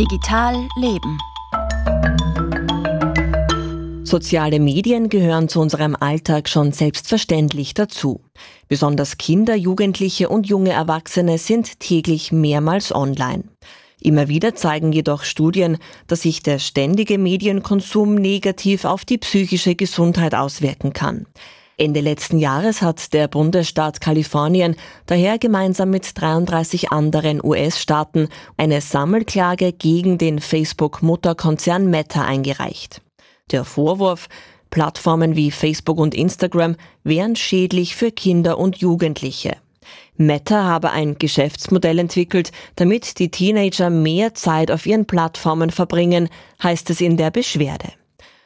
Digital Leben. Soziale Medien gehören zu unserem Alltag schon selbstverständlich dazu. Besonders Kinder, Jugendliche und junge Erwachsene sind täglich mehrmals online. Immer wieder zeigen jedoch Studien, dass sich der ständige Medienkonsum negativ auf die psychische Gesundheit auswirken kann. Ende letzten Jahres hat der Bundesstaat Kalifornien daher gemeinsam mit 33 anderen US-Staaten eine Sammelklage gegen den Facebook-Mutterkonzern Meta eingereicht. Der Vorwurf, Plattformen wie Facebook und Instagram wären schädlich für Kinder und Jugendliche. Meta habe ein Geschäftsmodell entwickelt, damit die Teenager mehr Zeit auf ihren Plattformen verbringen, heißt es in der Beschwerde.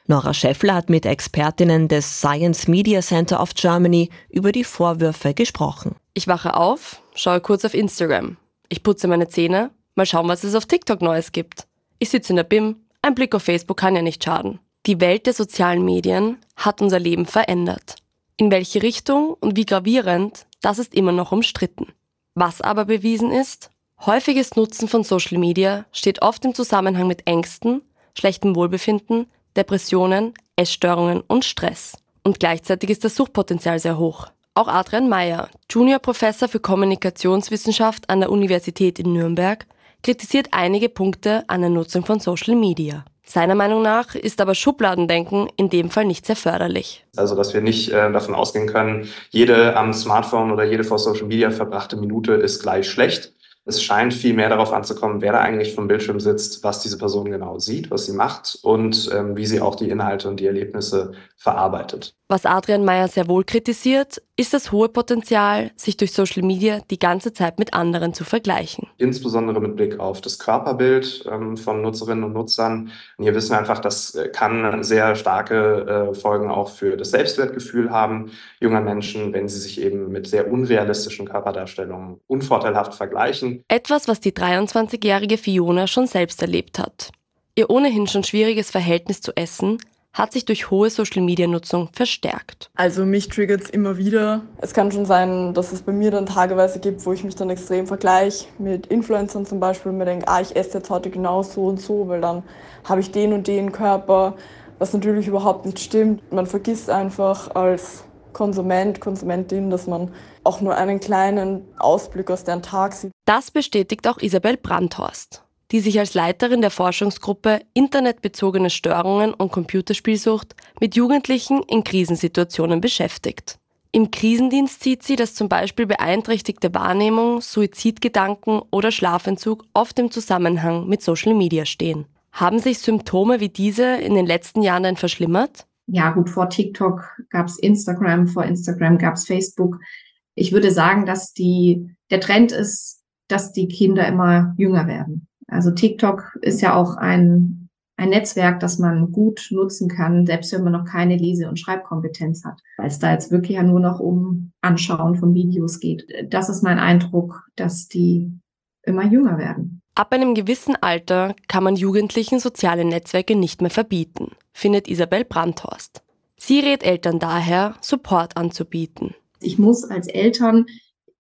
Nora Scheffler hat mit Expertinnen des Science Media Center of Germany über die Vorwürfe gesprochen. Ich wache auf, schaue kurz auf Instagram. Ich putze meine Zähne, mal schauen, was es auf TikTok Neues gibt. Ich sitze in der BIM, ein Blick auf Facebook kann ja nicht schaden. Die Welt der sozialen Medien hat unser Leben verändert. In welche Richtung und wie gravierend, das ist immer noch umstritten. Was aber bewiesen ist, häufiges Nutzen von Social Media steht oft im Zusammenhang mit Ängsten, schlechtem Wohlbefinden, Depressionen, Essstörungen und Stress. Und gleichzeitig ist das Suchtpotenzial sehr hoch. Auch Adrian Meyer, Juniorprofessor für Kommunikationswissenschaft an der Universität in Nürnberg, kritisiert einige Punkte an der Nutzung von Social Media. Seiner Meinung nach ist aber Schubladendenken in dem Fall nicht sehr förderlich. Also, dass wir nicht äh, davon ausgehen können, jede am Smartphone oder jede vor Social Media verbrachte Minute ist gleich schlecht, es scheint viel mehr darauf anzukommen, wer da eigentlich vom Bildschirm sitzt, was diese Person genau sieht, was sie macht und ähm, wie sie auch die Inhalte und die Erlebnisse verarbeitet. Was Adrian Meyer sehr wohl kritisiert, ist das hohe Potenzial, sich durch Social Media die ganze Zeit mit anderen zu vergleichen. Insbesondere mit Blick auf das Körperbild ähm, von Nutzerinnen und Nutzern. Und hier wissen wir einfach, das äh, kann sehr starke äh, Folgen auch für das Selbstwertgefühl haben junger Menschen, wenn sie sich eben mit sehr unrealistischen Körperdarstellungen unvorteilhaft vergleichen. Etwas, was die 23-jährige Fiona schon selbst erlebt hat. Ihr ohnehin schon schwieriges Verhältnis zu Essen hat sich durch hohe Social-Media-Nutzung verstärkt. Also mich triggert es immer wieder. Es kann schon sein, dass es bei mir dann tageweise gibt, wo ich mich dann extrem vergleiche mit Influencern zum Beispiel und mir denke, ah, ich esse jetzt heute genau so und so, weil dann habe ich den und den Körper, was natürlich überhaupt nicht stimmt. Man vergisst einfach als Konsument, Konsumentin, dass man auch nur einen kleinen Ausblick aus deren Tag sieht. Das bestätigt auch Isabel Brandhorst die sich als Leiterin der Forschungsgruppe Internetbezogene Störungen und Computerspielsucht mit Jugendlichen in Krisensituationen beschäftigt. Im Krisendienst sieht sie, dass zum Beispiel beeinträchtigte Wahrnehmung, Suizidgedanken oder Schlafentzug oft im Zusammenhang mit Social Media stehen. Haben sich Symptome wie diese in den letzten Jahren denn verschlimmert? Ja, gut, vor TikTok gab es Instagram, vor Instagram gab es Facebook. Ich würde sagen, dass die, der Trend ist, dass die Kinder immer jünger werden. Also TikTok ist ja auch ein, ein Netzwerk, das man gut nutzen kann, selbst wenn man noch keine Lese- und Schreibkompetenz hat, weil es da jetzt wirklich ja nur noch um Anschauen von Videos geht. Das ist mein Eindruck, dass die immer jünger werden. Ab einem gewissen Alter kann man Jugendlichen soziale Netzwerke nicht mehr verbieten, findet Isabel Brandhorst. Sie rät Eltern daher, Support anzubieten. Ich muss als Eltern,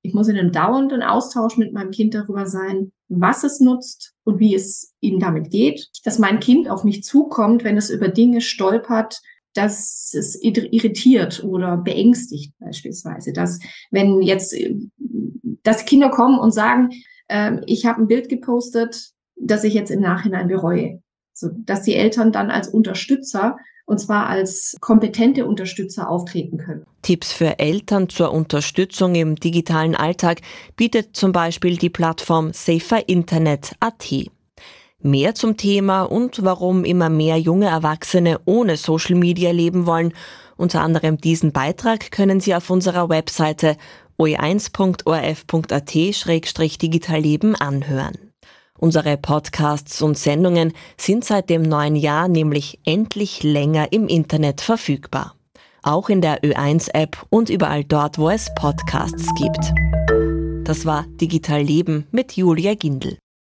ich muss in einem dauernden Austausch mit meinem Kind darüber sein, was es nutzt und wie es ihm damit geht, dass mein Kind auf mich zukommt, wenn es über Dinge stolpert, dass es irritiert oder beängstigt beispielsweise, dass wenn jetzt, dass Kinder kommen und sagen, äh, ich habe ein Bild gepostet, das ich jetzt im Nachhinein bereue, so dass die Eltern dann als Unterstützer und zwar als kompetente Unterstützer auftreten können. Tipps für Eltern zur Unterstützung im digitalen Alltag bietet zum Beispiel die Plattform SaferInternet.at. Mehr zum Thema und warum immer mehr junge Erwachsene ohne Social Media leben wollen, unter anderem diesen Beitrag können Sie auf unserer Webseite oe1.orf.at-digitalleben anhören. Unsere Podcasts und Sendungen sind seit dem neuen Jahr nämlich endlich länger im Internet verfügbar. Auch in der Ö1-App und überall dort, wo es Podcasts gibt. Das war Digital Leben mit Julia Gindel.